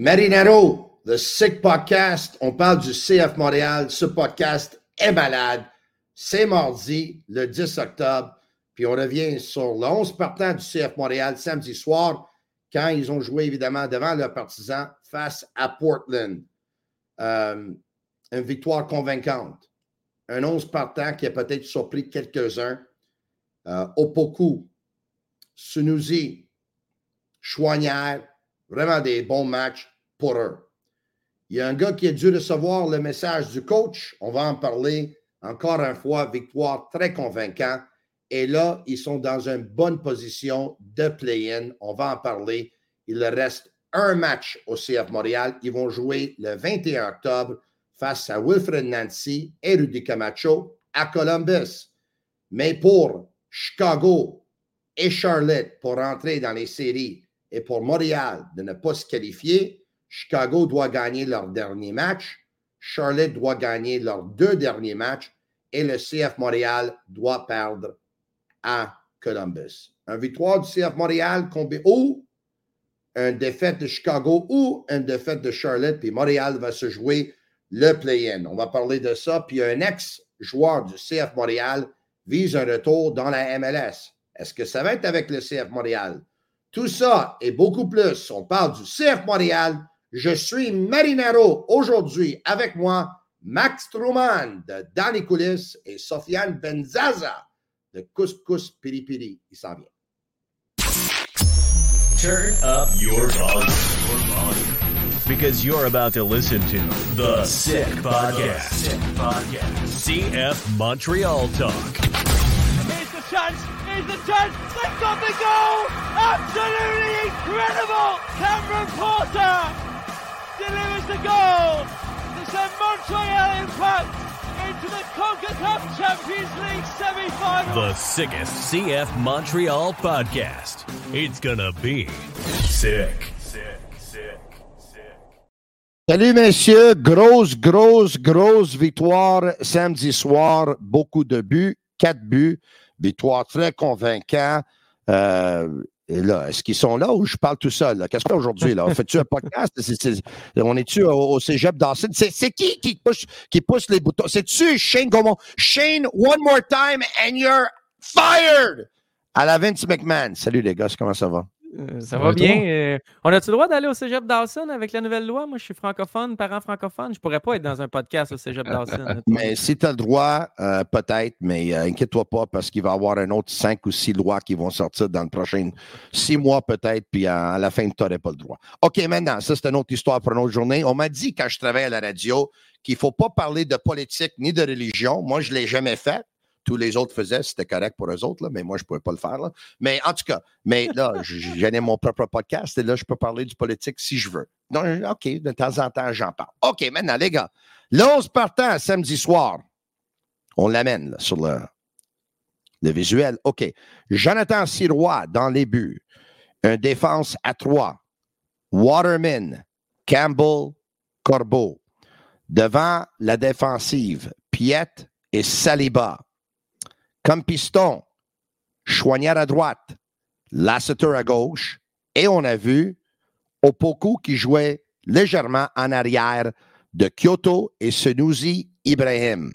Marinero, The Sick Podcast. On parle du CF Montréal. Ce podcast est malade. C'est mardi, le 10 octobre. Puis on revient sur le 11 partant du CF Montréal samedi soir, quand ils ont joué évidemment devant leurs partisans face à Portland. Euh, une victoire convaincante. Un 11 partant qui a peut-être surpris quelques-uns. Euh, Opoku, Sunusi, Chouanière, Vraiment des bons matchs pour eux. Il y a un gars qui a dû recevoir le message du coach. On va en parler encore une fois. Victoire très convaincante. Et là, ils sont dans une bonne position de play-in. On va en parler. Il reste un match au CF Montréal. Ils vont jouer le 21 octobre face à Wilfred Nancy et Rudy Camacho à Columbus. Mais pour Chicago et Charlotte, pour rentrer dans les séries, et pour Montréal de ne pas se qualifier, Chicago doit gagner leur dernier match, Charlotte doit gagner leurs deux derniers matchs et le CF Montréal doit perdre à Columbus. Un victoire du CF Montréal ou une défaite de Chicago ou une défaite de Charlotte, puis Montréal va se jouer le play-in. On va parler de ça. Puis un ex-joueur du CF Montréal vise un retour dans la MLS. Est-ce que ça va être avec le CF Montréal? Tout ça et beaucoup plus, on parle du CF Montréal. Je suis Marinaro aujourd'hui avec moi, Max Truman de Danny Coulis et Sofiane Benzaza de Couscous Piripiri. Il s'en vient. Turn up your volume. Because you're about to listen to The Sick Podcast. Sick Podcast. CF Montreal Talk. Here's the chance. Here's the chance. They've got the goal. Absolutely incredible. Cameron Porter delivers the goal to send Montreal Impact into the CONCACAF Champions League semi-final. The sickest CF Montreal podcast. It's gonna be sick. Sick, sick, sick. Salut messieurs, grosse, grosse, grosse victoire samedi soir, beaucoup de buts, quatre buts, victoire très convaincante. Euh, et là, est-ce qu'ils sont là ou je parle tout seul? Qu'est-ce qu'on fait aujourd'hui? Là? Fais-tu un podcast? On est-tu au, au cégep? C'est, qui qui pousse, qui pousse les boutons? C'est-tu Shane Gaumont? Shane, one more time and you're fired! À la Vince McMahon. Salut les gars, comment ça va? Euh, ça Ça va bien. euh, on a-tu le droit d'aller au cégep Dawson avec la nouvelle loi? Moi, je suis francophone, parent francophone. Je pourrais pas être dans un podcast au cégep Dawson. Mais si tu as le droit, euh, peut-être, mais euh, inquiète-toi pas parce qu'il va y avoir un autre cinq ou six lois qui vont sortir dans le prochain six mois peut-être, puis à, à la fin, tu n'aurais pas le droit. OK, maintenant, ça, c'est une autre histoire pour une autre journée. On m'a dit quand je travaillais à la radio qu'il ne faut pas parler de politique ni de religion. Moi, je ne l'ai jamais fait. Tous les autres faisaient, c'était correct pour eux autres, là, mais moi, je ne pouvais pas le faire. là. Mais en tout cas, mais là, mon propre podcast et là, je peux parler du politique si je veux. Donc, OK, de temps en temps, j'en parle. OK, maintenant, les gars, l'11 partant samedi soir, on l'amène sur le, le visuel. OK. Jonathan Sirois dans les buts. Un défense à trois. Waterman, Campbell, Corbeau. Devant la défensive, Piet et Saliba. Comme piston, Chouanière à droite, Lasseter à gauche. Et on a vu Opoku qui jouait légèrement en arrière de Kyoto et Senouzi Ibrahim.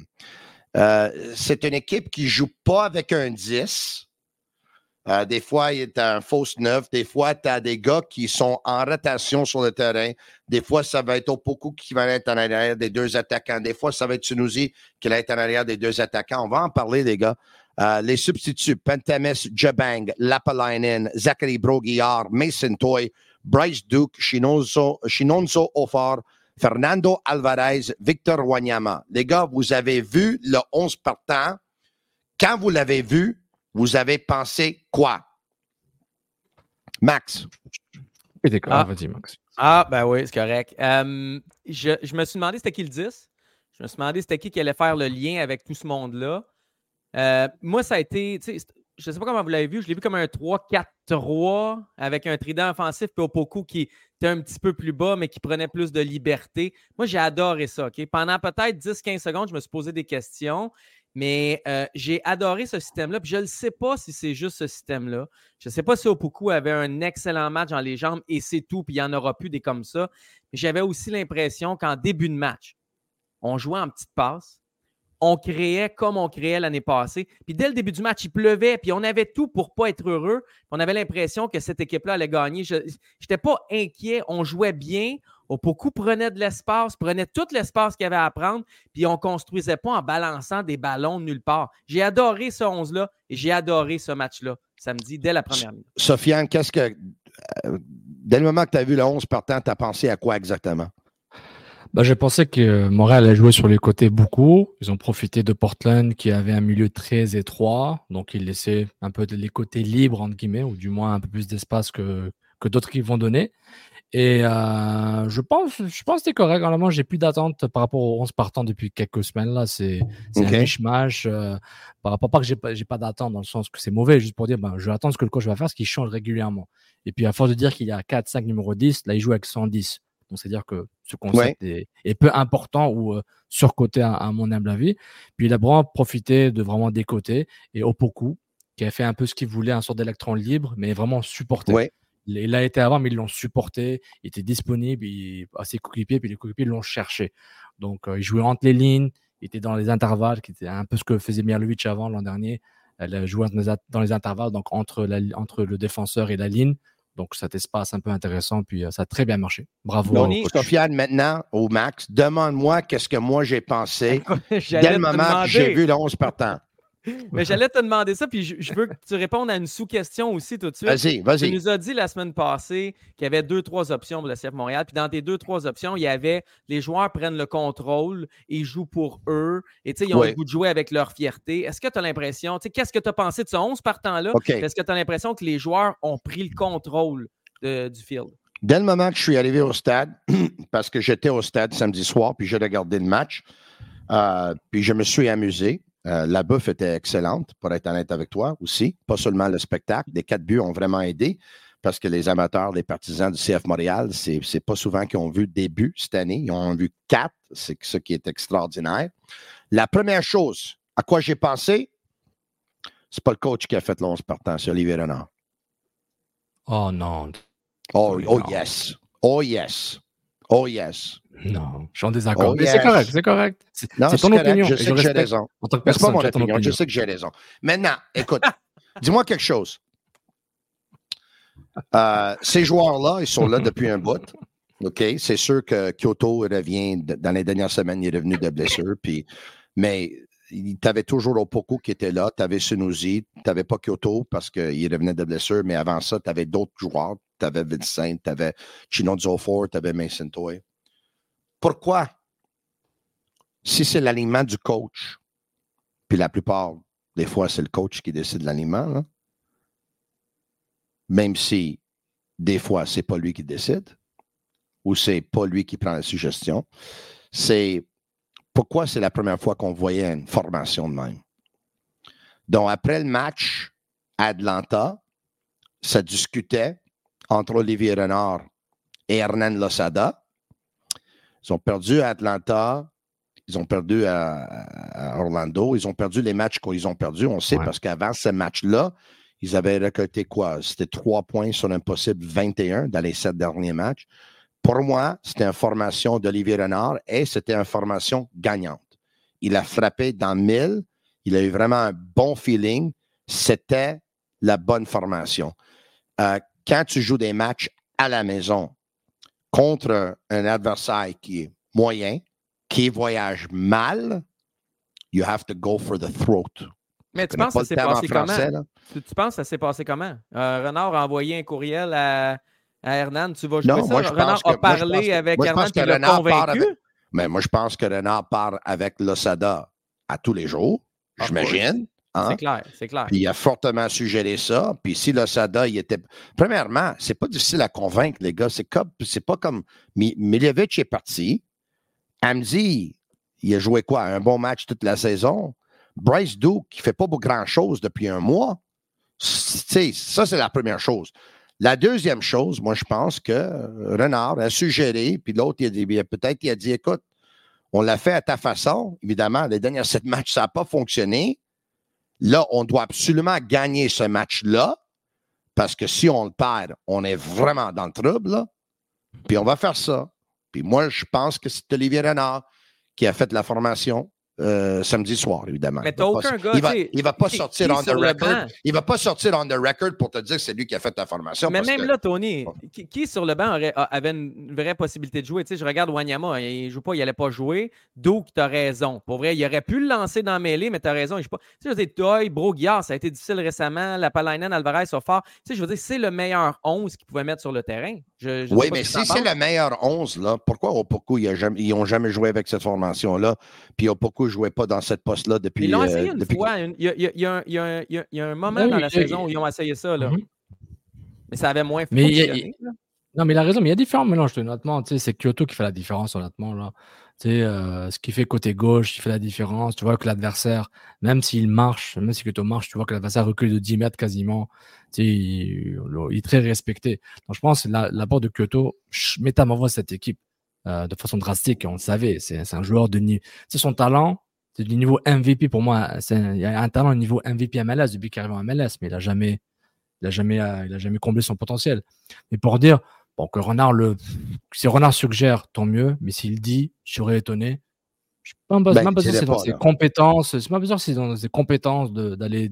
Euh, c'est une équipe qui ne joue pas avec un 10. Euh, des fois, tu as un fausse neuf. Des fois, tu as des gars qui sont en rotation sur le terrain. Des fois, ça va être Opoku qui va être en arrière des deux attaquants. Des fois, ça va être Sunusi qui va être en arrière des deux attaquants. On va en parler, les gars. Euh, les substituts, Pentamis Jabang, Lapalainen, Zachary Broguillard, Mason Toy, Bryce Duke, Shinonzo, Shinonzo Ofar, Fernando Alvarez, Victor Wanyama. Les gars, vous avez vu le 11 partant. Quand vous l'avez vu, vous avez pensé quoi? Max. Ah. vas-y, Max. Ah, ben oui, c'est correct. je, je, me suis demandé c'était qui le 10. Je me suis demandé c'était qui qui allait faire le lien avec tout ce monde-là. Euh, moi, ça a été, je ne sais pas comment vous l'avez vu, je l'ai vu comme un 3-4-3 avec un trident offensif puis Opoku qui était un petit peu plus bas, mais qui prenait plus de liberté. Moi, j'ai adoré ça. Pendant peut-être 10-15 secondes, je me suis posé des questions, mais euh, j'ai adoré ce système-là. Je ne sais pas si c'est juste ce système-là. Je ne sais pas si Opoku avait un excellent match dans les jambes et c'est tout, puis il n'y en aura plus des comme ça. Mais j'avais aussi l'impression qu'en début de match, on jouait en petite passe on créait comme on créait l'année passée. Puis dès le début du match, il pleuvait, puis on avait tout pour pas être heureux. On avait l'impression que cette équipe-là allait gagner. Je n'étais pas inquiet, on jouait bien. Opoku prenait de l'espace, prenait tout l'espace qu'il y avait à prendre, puis on ne construisait pas en balançant des ballons nulle part. J'ai adoré ce 11-là et j'ai adoré ce match-là samedi, dès la première minute. Sofiane, qu'est-ce que. Euh, dès le moment que tu as vu le 11 partant, tu as pensé à quoi exactement? Bah, j'ai pensé que Montréal a joué sur les côtés beaucoup. Ils ont profité de Portland qui avait un milieu très étroit. Donc, ils laissaient un peu les côtés libres, entre guillemets, ou du moins un peu plus d'espace que, que d'autres qui vont donner. Et euh, je pense, je pense que c'était correct. Normalement, j'ai plus d'attente par rapport aux 11 partants depuis quelques semaines. Là, c'est un mishmash. Euh, par rapport, pas que j'ai pas, pas d'attente dans le sens que c'est mauvais, juste pour dire, ben, je vais attendre ce que le coach va faire, ce qu'il change régulièrement. Et puis, à force de dire qu'il y a 4, 5 numéro 10, là, il joue avec 110 c'est-à-dire que ce concept est, peu important ou surcoté à, mon humble avis. Puis il a vraiment profité de vraiment décoter et Opoku, qui a fait un peu ce qu'il voulait, un sort d'électron libre, mais vraiment supporté. Il, a été avant, mais ils l'ont supporté, il était disponible à ses coéquipiers, puis les coéquipiers l'ont cherché. Donc il jouait entre les lignes, il était dans les intervalles, qui était un peu ce que faisait Mirlovic avant l'an dernier. Elle jouait dans les intervalles, donc entre, entre le défenseur et la ligne. Donc, cet espace un peu intéressant, puis ça a très bien marché. Bravo. Tony, Sofiane, maintenant, au max, demande-moi qu'est-ce que moi j'ai pensé dès le moment que j'ai vu le 11 partant. Mais j'allais te demander ça, puis je, veux que tu répondes à une sous-question aussi tout de suite. Vas-y, vas-y. Tu nous as dit la semaine passée qu'il y avait deux, trois options pour le CF Montréal. Puis dans tes deux, trois options, il y avait les joueurs prennent le contrôle et jouent pour eux. Et ils ont le goût de jouer avec leur fierté. Est-ce que tu as l'impression, qu'est-ce que tu as pensé de ce 11 partant-là? Est-ce que tu as l'impression que les joueurs ont pris le contrôle du field? Dès le moment que je suis arrivé au stade, parce que j'étais au stade samedi soir, puis j'ai regardé le match, euh, puis je me suis amusé. Euh, la bouffe était excellente, pour être honnête avec toi aussi. Pas seulement le spectacle. Les quatre buts ont vraiment aidé parce que les amateurs, les partisans du CF Montréal, c'est, n'est pas souvent qu'ils ont vu des buts cette année. Ils ont vu quatre. C'est ce qui est extraordinaire. La première chose à quoi j'ai pensé, c'est pas le coach qui a fait l'11 partant, c'est Olivier Renard. Oh non. Oh, oh yes. Oh yes. Oh yes. Non, je suis en désaccord. Oh, mais c'est correct, c'est correct. C'est ton opinion. Je sais que j'ai raison. En tant que personne, pas mon opinion. Je sais que j'ai raison. Maintenant, écoute, dis-moi quelque chose. Euh, ces joueurs-là, ils sont là depuis un bout. OK? C'est sûr que Kyoto revient dans les dernières semaines, il est revenu de blessure. Puis, mais tu avais toujours Opoku qui était là, tu avais Sunusi, tu n'avais pas Kyoto parce qu'il revenait de blessure, mais avant ça, tu avais d'autres joueurs. Tu avais Vincent, tu avais Chino Zofor, tu avais Mason Toy. Pourquoi? Si c'est l'alignement du coach, puis la plupart des fois, c'est le coach qui décide l'alignement, même si des fois, c'est pas lui qui décide ou c'est pas lui qui prend la suggestion, c'est pourquoi c'est la première fois qu'on voyait une formation de même? Donc, après le match à Atlanta, ça discutait entre Olivier Renard et Hernan Losada. Ils ont perdu à Atlanta. Ils ont perdu à, Orlando. Ils ont perdu les matchs qu'ils ont perdu. On sait parce qu'avant ce match-là, ils avaient récolté quoi? C'était trois points sur un possible 21 dans les sept derniers matchs. Pour moi, c'était une formation d'Olivier Renard et c'était une formation gagnante. Il a frappé dans mille. Il a eu vraiment un bon feeling. C'était la bonne formation. Euh, quand tu joues des matchs à la maison contre un adversaire qui est moyen, qui voyage mal, you have to go for the throat. Mais tu penses que ça s'est passé comment? Tu, penses que ça s'est passé comment? Renard a envoyé un courriel à, Hernan. Tu vas jouer ça? Renard a parlé avec Hernan qui l'a convaincu? mais moi, je pense que Renard part avec l'Osada à tous les jours, j'imagine. Hein? C'est clair, c'est clair. Puis il a fortement suggéré ça. Puis si l'Osada, il était. Premièrement, c'est pas difficile à convaincre, les gars. C'est comme, pas comme. Miljevic est parti. Amzi, il a joué quoi? Un bon match toute la saison. Bryce Duke, qui fait pas grand-chose depuis un mois. Ça, c'est la première chose. La deuxième chose, moi, je pense que Renard a suggéré, puis l'autre, il a dit, peut-être, il a dit, écoute, on l'a fait à ta façon. Évidemment, les derniers sept matchs, ça n'a pas fonctionné. Là, on doit absolument gagner ce match-là, parce que si on le perd, on est vraiment dans le trouble. Puis on va faire ça. Puis moi, je pense que c'est Olivier Renard qui a fait la formation. Euh, samedi soir, évidemment. Mais t'as aucun gars. Il va, il va pas sortir on the record. Il va pas sortir on the record pour te dire que c'est lui qui a fait la formation. Mais même là, Tony, qui, sur le banc aurait, avait une vraie possibilité de jouer? Tu sais, je regarde Wanyama, il joue pas, il allait pas jouer. Donc, tu as raison. Pour vrai, il aurait pu le lancer dans mêlée, mais tu as raison. Il joue pas. Tu sais, je veux dire, Toy, Broguillard, ça a été difficile récemment. La Palainen, Alvarez, sont fort. Tu sais, je veux dire, c'est le meilleur 11 qu'ils pouvaient mettre sur le terrain. oui, mais si c'est le meilleur 11, là, pourquoi ils n'ont jamais joué avec cette formation-là? Puis Ne jouait pas dans cette poste-là depuis. Ils l'ont essayé euh, une fois. Il y, a, un moment dans la saison où ils ont essayé ça. Là. Mm-hmm. Mais ça avait moins fonctionné. non, mais il a raison, mais il y a différents mélanges, honnêtement. C'est Kyoto qui fait la différence, honnêtement. Là. Euh, ce qui fait côté gauche, qui fait la différence. Tu vois que l'adversaire, même s'il marche, même si Kyoto marche, tu vois que l'adversaire recule de 10 mètres quasiment. Il, il, est très respecté. Donc, je pense que l'apport de Kyoto métamorphose cette équipe euh, de façon drastique. On le savait. C'est un joueur de niveau. C'est son talent, c'est du niveau MVP pour moi. Il y a un talent au niveau MVP MLS depuis qu'il arrive en MLS, mais il n'a jamais, il a jamais, euh, il a jamais comblé son potentiel. Mais pour dire, bon, que Renard le, si Renard suggère, tant mieux, mais s'il dit, je serais étonné. Je ne suis pas sûr ben, c'est dans ses compétences. C'est pas sûr c'est dans ses compétences d'aller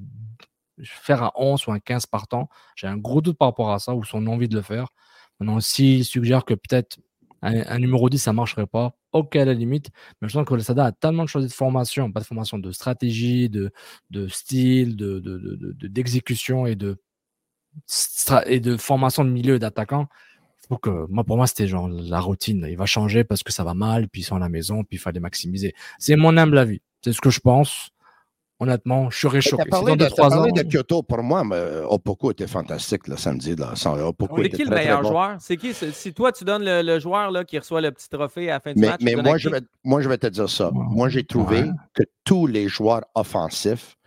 faire un 11 ou un 15 par temps. J'ai un gros doute par rapport à ça ou son envie de le faire. Maintenant, s'il suggère que peut-être un, numéro 10, ça ne marcherait pas. Ok, à la limite. Mais je pense que le SADA a tellement de choses de formation, pas de formation de stratégie, de, de style, d'exécution de, de, et, de, et de formation de milieu d'attaquant. que, moi, pour moi, c'était genre la routine. Il va changer parce que ça va mal, puis ils sont à la maison, puis il fallait maximiser. C'est mon humble avis. C'est ce que je pense honnêtement, je serais choqué. Tu as parlé, de, ans... de, Kyoto. Pour moi, Opoku était fantastique le samedi. Là. C'est qui le meilleur joueur? C'est qui? Si toi, tu donnes le, joueur là, qui reçoit le petit trophée à la fin du match. Mais moi je, vais, moi, je vais te dire ça. Moi, j'ai trouvé que tous les joueurs offensifs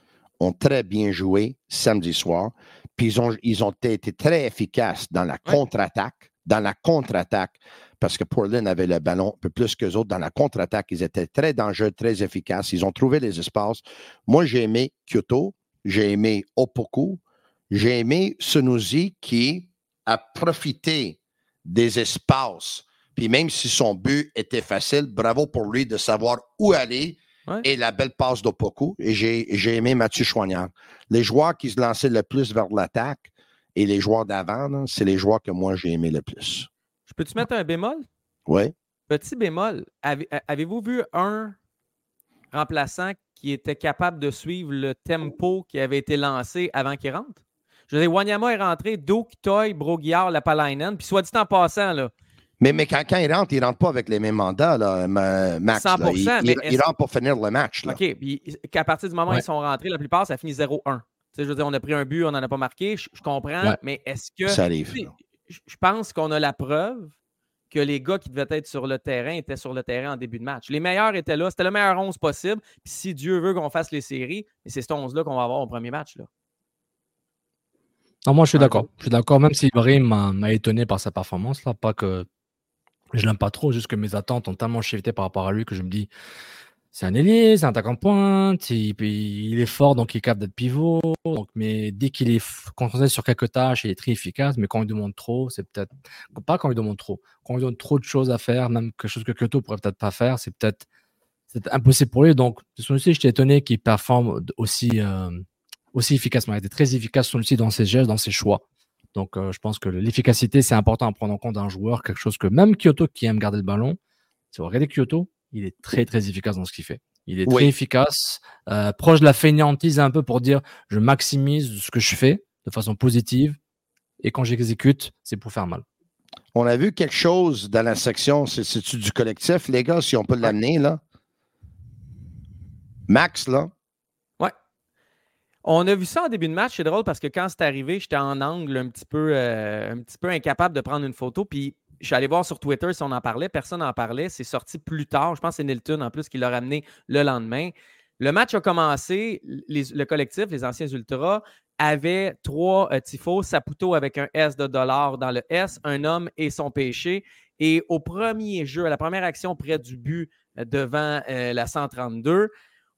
ont très bien joué samedi soir. Puis ils ont, ils ont été très efficaces dans la contre-attaque. Dans la contre-attaque parce que Portland avait le ballon un peu plus qu'eux autres dans la contre-attaque. Ils étaient très dangereux, très efficaces. Ils ont trouvé les espaces. Moi, j'ai aimé Kyoto, j'ai aimé Opoku, j'ai aimé Sunuzi qui a profité des espaces. Puis même si son but était facile, bravo pour lui de savoir où aller. Et la belle passe d'Opoku. Et j'ai aimé Mathieu Chouanière. Les joueurs qui se lançaient le plus vers l'attaque et les joueurs d'avant, c'est les joueurs que moi j'ai aimé le plus. Peux-tu mettre un bémol? Oui. Petit bémol. Avez-vous vu un remplaçant qui était capable de suivre le tempo qui avait été lancé avant qu'il rentre? Je veux dire, Wanyama est rentré, Douk, Toy, Broguillard, Lapalainen, puis soit dit en passant, là. Mais, mais quand, il rentre, il ne rentre pas avec les mêmes mandats, là, Max. 100%, Il, rentre pour finir le match. Là. OK. Puis qu'à partir du moment où ils sont rentrés, la plupart, ça finit 0-1. Je veux dire, on a pris un but, on n'en a pas marqué. Je, comprends, mais est-ce que. Ça arrive je pense qu'on a la preuve que les gars qui devaient être sur le terrain étaient sur le terrain en début de match. Les meilleurs étaient là. C'était le meilleur 11 possible. Puis si Dieu veut qu'on fasse les séries, c'est cet 11-là qu'on va avoir au premier match. Là. Non, moi, je suis d'accord. Je suis d'accord, même si Ibrahim m'a étonné par sa performance. Là. Pas que je l'aime pas trop, juste que mes attentes ont tellement shifté par rapport à lui que je me dis c'est un ailier, c'est un attaquant pointe, il, est fort, donc il est capable d'être pivot. Donc, mais dès qu'il est concentré sur quelques tâches, il est très efficace. Mais quand il demande trop, c'est peut-être pas quand il demande trop. Quand il donne trop de choses à faire, même quelque chose que Kyoto pourrait peut-être pas faire, c'est peut-être impossible pour lui. Donc, son aussi, j'étais étonné qu'il performe aussi, euh, aussi efficacement. Il était très efficace aussi dans ses gestes, dans ses choix. Donc, je pense que l'efficacité, c'est important à prendre en compte d'un joueur, quelque chose que même Kyoto qui aime garder le ballon, si vous regardez Kyoto, il est très très efficace dans ce qu'il fait. Il est très efficace, proche de la fainéantise un peu pour dire je maximise ce que je fais de façon positive et quand j'exécute, c'est pour faire mal. On a vu quelque chose dans la section, c'est-tu du collectif, les gars, si on peut l'amener, là? Max, là? Ouais. On a vu ça en début de match. C'est drôle parce que quand c'est arrivé, j'étais en angle un petit, peu, euh, un petit peu incapable de prendre une photo. Puis je suis allé voir sur Twitter si on en parlait. Personne n'en parlait. C'est sorti plus tard. Je pense que c'est Nilton en plus qui l'a ramené le lendemain. Le match a commencé. le collectif, les anciens Ultras, avait trois euh, tifos, Saputo avec un S de dollar dans le S, un homme et son péché. Et au premier jeu, à la première action près du but euh, devant euh, la 132,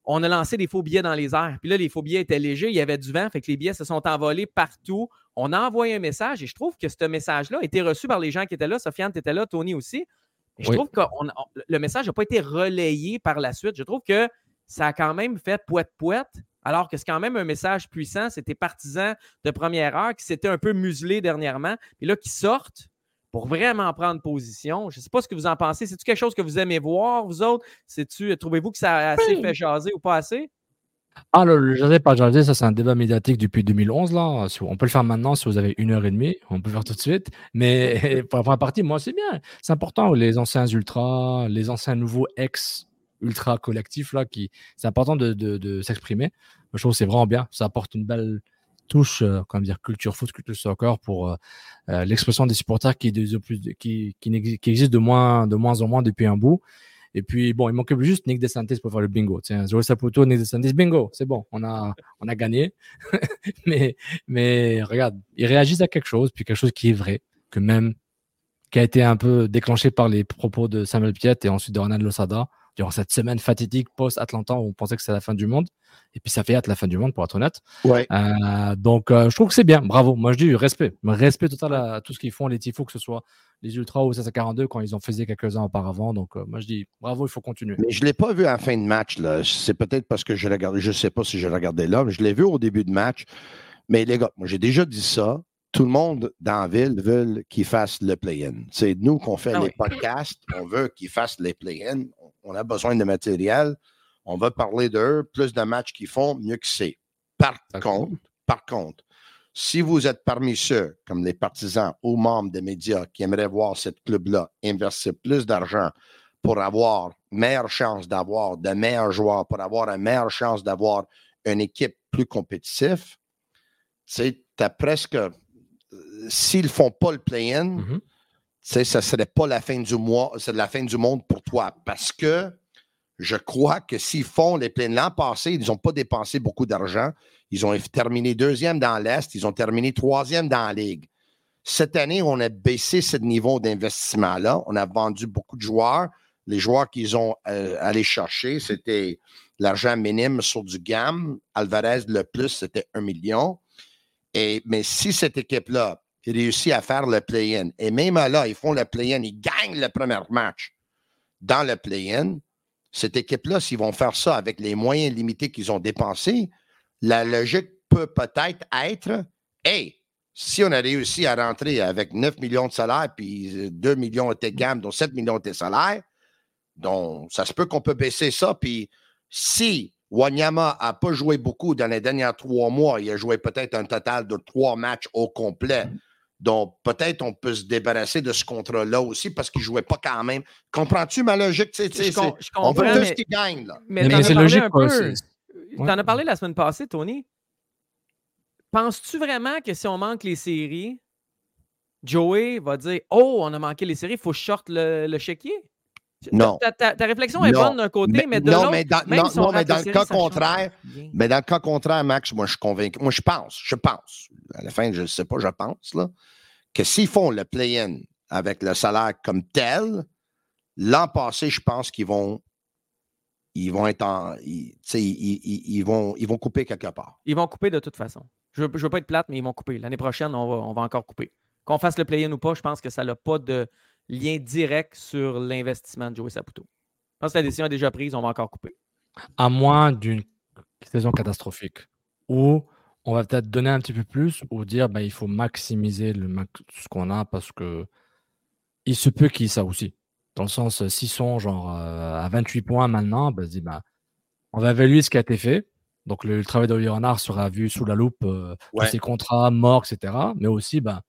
on a lancé des faux billets dans les airs. Puis là, les faux billets étaient légers, il y avait du vent, fait que les billets se sont envolés partout. On a envoyé un message et je trouve que ce message-là a été reçu par les gens qui étaient là. Sofiane, tu étais là, Tony aussi. je trouve que le message n'a pas été relayé par la suite. Je trouve que ça a quand même fait poète-poète alors que c'est quand même un message puissant. C'était partisans de première heure qui s'étaient un peu muselés dernièrement, et là, qui sortent pour vraiment prendre position. Je ne sais pas ce que vous en pensez. C'est-tu quelque chose que vous aimez voir, vous autres? Trouvez-vous que ça a assez fait jaser ou pas assez? Ah, le, jaser pas jaser, ça c'est un débat médiatique depuis 2011. Là. On peut le faire maintenant si vous avez une heure et demie, on peut le faire tout de suite. Mais pour la première partie, moi c'est bien. C'est important, les anciens ultras, les anciens nouveaux ex ultra collectif là qui c'est important de, de, s'exprimer. Je trouve que c'est vraiment bien. Ça apporte une belle touche, euh, comment dire, culture foot, culture soccer pour euh, euh, l'expression des supporters qui, de, qui, qui, qui existe de moins, de moins en moins depuis un bout. Et puis, bon, il manquait juste Nick DeSantis pour faire le bingo. Tiens, Joe Saputo, Nick DeSantis, bingo, c'est bon, on a, on a gagné. mais, mais regarde, ils réagissent à quelque chose, puis quelque chose qui est vrai, que même, qui a été un peu déclenché par les propos de Samuel Piet et ensuite de Ronald Losada durant cette semaine fatidique post-Atlanta où on pensait que c'était la fin du monde. Et puis ça fait hâte la fin du monde, pour être honnête. Ouais. Euh, donc euh, je trouve que c'est bien. Bravo. Moi je dis respect. Respect total à tout ce qu'ils font, les Tifos, que ce soit les Ultras ou 42 quand ils ont fait quelques-uns auparavant. Donc euh, moi je dis bravo, il faut continuer. Mais je ne l'ai pas vu à la fin de match. C'est peut-être parce que je regardais, je ne sais pas si je regardais là, mais je l'ai vu au début de match. Mais les gars, moi j'ai déjà dit ça tout le monde dans la ville veut qu'ils fassent le play-in. C'est nous qu'on fait ah les podcasts, on veut qu'ils fassent les play-in. On a besoin de matériel. On va parler d'eux. Plus de matchs qu'ils font, mieux que c'est. Par contre, par contre, si vous êtes parmi ceux, comme les partisans ou membres des médias, qui aimeraient voir ce club-là investir plus d'argent pour avoir meilleure chance d'avoir de meilleurs joueurs, pour avoir une meilleure chance d'avoir une équipe plus compétitive, tu as presque s'ils ne font pas le play-in, mm-hmm. ce ne serait pas la fin du mois, c'est la fin du monde pour toi. Parce que je crois que s'ils font les play-in l'an passé, ils n'ont pas dépensé beaucoup d'argent. Ils ont terminé deuxième dans l'Est, ils ont terminé troisième dans la Ligue. Cette année, on a baissé ce niveau d'investissement-là. On a vendu beaucoup de joueurs. Les joueurs qu'ils ont euh, allé chercher, c'était l'argent minime sur du GAM. Alvarez, le plus, c'était un million mais si cette équipe-là réussit à faire le play-in, et même là, ils font le play-in, ils gagnent le premier match dans le play-in, cette équipe-là, s'ils vont faire ça avec les moyens limités qu'ils ont dépensés, la logique peut peut-être être, hey, si on a réussi à rentrer avec 9 millions de salaires, puis 2 millions étaient gamme, dont 7 millions étaient salaires, donc ça se peut qu'on peut baisser ça, puis si Wanyama n'a pas joué beaucoup dans les derniers trois mois. Il a joué peut-être un total de trois matchs au complet. Donc, peut-être on peut se débarrasser de ce contrat-là aussi parce qu'il ne jouait pas quand même. Comprends-tu ma logique? on veut tout ce qu'il gagne. Là. Mais, c'est logique. Tu en as parlé la semaine passée, Tony. Penses-tu vraiment que si on manque les séries, Joey va dire Oh, on a manqué les séries, il faut short le, le chéquier? Non. Ta, réflexion est bonne d'un côté, mais, de l'autre, mais dans, non, mais dans le cas contraire, mais dans le cas contraire, Max, moi je suis convaincu. Moi je pense, je pense. À la fin, je ne sais pas, je pense là, que s'ils font le play-in avec le salaire comme tel, l'an passé, je pense qu'ils vont ils vont être en. Ils, ils, vont, ils vont couper quelque part. Ils vont couper de toute façon. Je ne veux, pas être plate, mais ils vont couper. L'année prochaine, on va, on va encore couper. Qu'on fasse le play-in ou pas, je pense que ça n'a pas de lien direct sur l'investissement de Joey Saputo. Je pense que la décision est déjà prise, on va encore couper. À moins d'une saison catastrophique où on va peut-être donner un petit peu plus ou dire ben, il faut maximiser le ce qu'on a parce que il se peut qu'il y ait ça aussi. Dans le sens, s'ils sont genre euh, à 28 points maintenant, ben, ben, on va évaluer ce qui a été fait. Donc le, travail d'Olivier Renard sera vu sous la loupe, euh, ses contrats, morts, etc. Mais aussi, ben,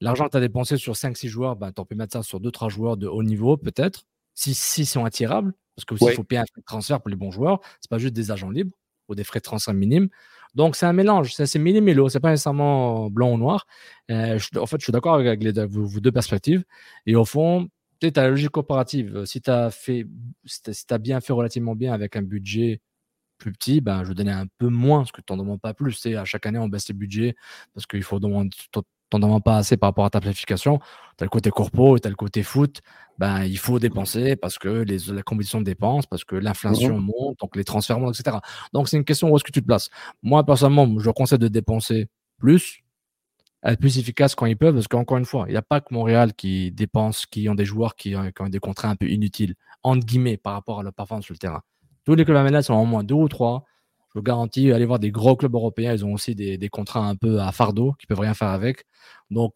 l'argent que tu as dépensé sur 5-6 joueurs, ben, tu peux mettre ça sur 2-3 joueurs de haut niveau, peut-être. Si, si sont attirables, parce qu'il faut payer un frais de transfert pour les bons joueurs, c'est pas juste des agents libres ou des frais de transfert minimes. Donc, c'est un mélange, c'est mini-mélo, c'est pas nécessairement blanc ou noir. Euh, en fait, je suis d'accord avec les, vos, deux perspectives. Et au fond, tu as la logique coopérative. Si tu as, fait, si as bien fait relativement bien avec un budget plus petit, ben, je donnais un peu moins, parce que tu n'en demandes pas plus. À chaque année, on baisse les budgets parce qu'il faut demander, t'en demandes pas assez par rapport à ta planification. Tu as le côté corpo, tu as le côté foot. Ben, il faut dépenser parce que les, la compétition de dépenses, parce que l'inflation mmh monte, donc les transferts montent, etc. Donc, c'est une question où est-ce que tu te places. Moi, personnellement, je conseille de dépenser plus, être plus efficace quand ils peuvent, parce qu'encore une fois, il n'y a pas que Montréal qui dépense, qui ont des joueurs qui ont, des contrats un peu inutiles, entre guillemets, par rapport à leur performance sur le terrain. Tous les clubs à sont au moins deux ou trois je vous garantis, allez voir des gros clubs européens, ils ont aussi des, contrats un peu à fardeau qui peuvent rien faire avec. Donc,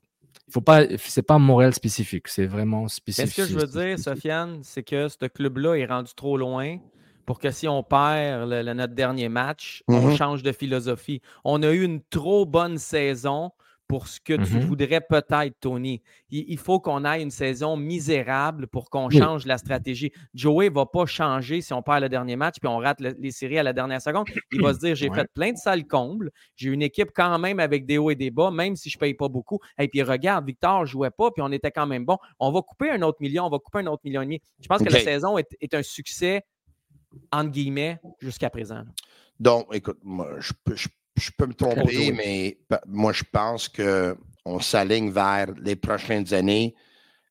il faut pas, c'est pas Montréal spécifique, c'est vraiment spécifique. Ce que je veux dire, Sofiane, c'est que ce club-là est rendu trop loin pour que si on perd notre dernier match, on mm-hmm. change de philosophie. On a eu une trop bonne saison pour ce que tu mmh voudrais peut-être, Tony. Il, faut qu'on aille une saison misérable pour qu'on change la stratégie. Joey ne va pas changer si on perd le dernier match puis on rate les séries à la dernière seconde. Il va se dire j'ai fait plein de salles combles, j'ai une équipe quand même avec des hauts et des bas, même si je ne paye pas beaucoup. Et puis regarde, Victor ne jouait pas puis on était quand même bon. On va couper un autre million, on va couper un autre million et demi. Je pense que la saison est, un succès, entre guillemets, jusqu'à présent. Donc, écoute, moi, je peux, je peux me tromper, mais moi, je pense qu'on s'aligne vers les prochaines années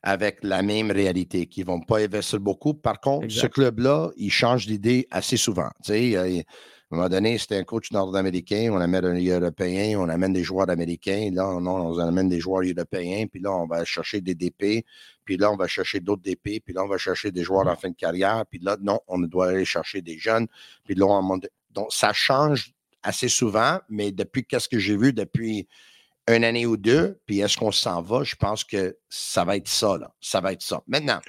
avec la même réalité, qu'ils ne vont pas investir beaucoup. Par contre, ce club-là, il change d'idée assez souvent. À un moment donné, c'était un coach nord-américain, on amène un Européen, on amène des joueurs américains. Là, non, on amène des joueurs européens, puis là, on va chercher des DP, puis là, on va chercher d'autres DP, puis là, on va chercher des joueurs en fin de carrière, puis là, non, on doit aller chercher des jeunes, puis là, on Donc, ça change assez souvent, mais depuis qu'est-ce que j'ai vu depuis une année ou deux, puis est-ce qu'on s'en va? Je pense que ça va être ça, là. Ça va être ça. Maintenant,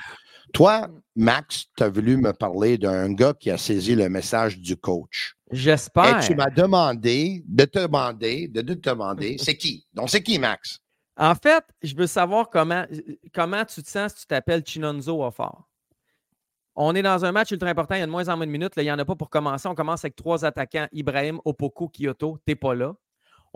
toi, Max, tu as voulu me parler d'un gars qui a saisi le message du coach. J'espère. Et tu m'as demandé de te demander, de, te demander, c'est qui? Donc, c'est qui, Max? En fait, je veux savoir comment, comment tu te sens si tu t'appelles Chinonzo fort. On est dans un match ultra important. Il y a de moins en moins de minutes. il n'y en a pas pour commencer. On commence avec trois attaquants Ibrahim, Opoko, Kyoto. Tu n'es pas là.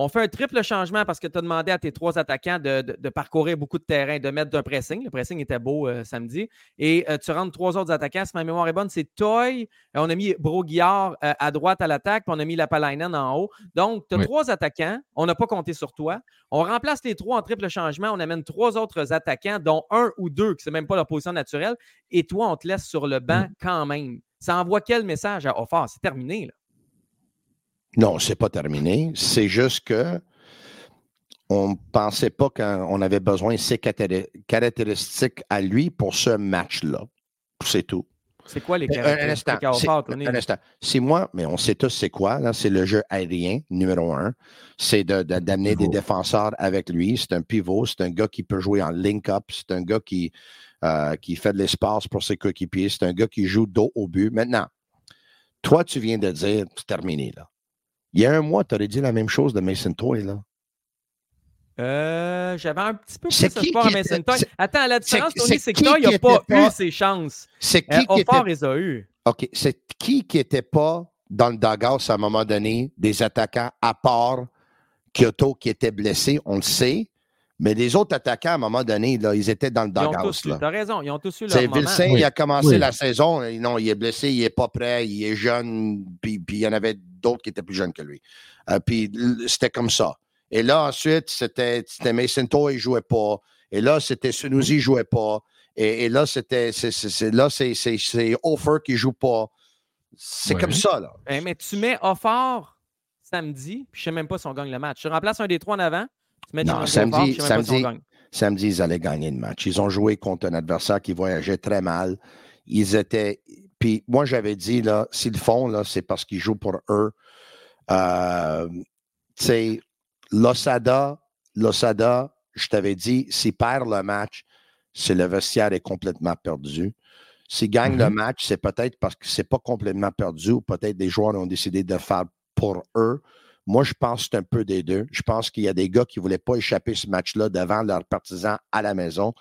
On fait un triple changement parce que tu as demandé à tes trois attaquants de, parcourir beaucoup de terrain, de mettre d'un pressing. Le pressing était beau euh, samedi. Et euh, tu rentres trois autres attaquants. Si ma mémoire est bonne, c'est Toy. Euh, on a mis Broguillard à droite à l'attaque, puis on a mis Lapalainen en haut. Donc, tu as trois attaquants. On n'a pas compté sur toi. On remplace les trois en triple changement. On amène trois autres attaquants, dont un ou deux, qui n'est même pas leur position naturelle. Et toi, on te laisse sur le banc mm. quand même. Ça envoie quel message à Offort? C'est terminé, là. Non, c'est pas terminé. C'est juste que on ne pensait pas qu'on avait besoin de ces caractéristiques à lui pour ce match-là. C'est tout. C'est quoi les caractéristiques un instant, un instant. C'est moi, mais on sait tous c'est quoi. C'est le jeu aérien, numéro un. C'est d'amener des défenseurs avec lui. C'est un pivot. C'est un gars qui peut jouer en link-up. C'est un gars qui, euh, qui fait de l'espace pour ses coéquipiers. C'est un gars qui joue dos au but. Maintenant, toi, tu viens de dire, c'est terminé, là. Il y a un mois, tu aurais dit la même chose de Mason Toy, là. Euh, j'avais un petit peu plus de à Mason Toy. Attends, la différence, Tony, c'est que Toy n'a pas eu ses chances. C'est qui euh, qui était... les a eu. OK. C'est qui qui n'était pas dans le doghouse à un moment donné, des attaquants à part Kyoto qui était blessé, on le sait. Mais les autres attaquants, à un moment donné, là, ils étaient dans le doghouse. Tu as raison, ils ont tous eu leur C'est Vilsain, il a commencé la saison. Non, il est blessé, il n'est pas prêt, il est jeune, puis, puis il y en avait d'autres qui étaient plus jeunes que lui. Euh, puis c'était comme ça. Et là, ensuite, c'était Mason Toy, il ne jouait pas. Et là, c'était Sunusi, il ne jouait pas. Et, là, c'était là, c'est Offer qui ne joue pas. C'est comme ça, là. Eh, mais tu mets Offer samedi, puis je ne sais même pas si on gagne le match. Tu remplaces un des trois en avant, non, samedi, samedi, samedi, ils allaient gagner le match. Ils ont joué contre un adversaire qui voyageait très mal. Ils étaient puis moi, j'avais dit, là, s'ils le font, là, c'est parce qu'ils jouent pour eux. Euh, sais, Losada, Losada, je t'avais dit, s'il perd le match, c'est le vestiaire est complètement perdu. S'il gagne le mm-hmm. match, c'est peut-être parce que c'est pas complètement perdu ou peut-être des joueurs ont décidé de faire pour eux. Moi, je pense que c'est un peu des deux. Je pense qu'il y a des gars qui ne voulaient pas échapper ce match-là devant leurs partisans à la maison.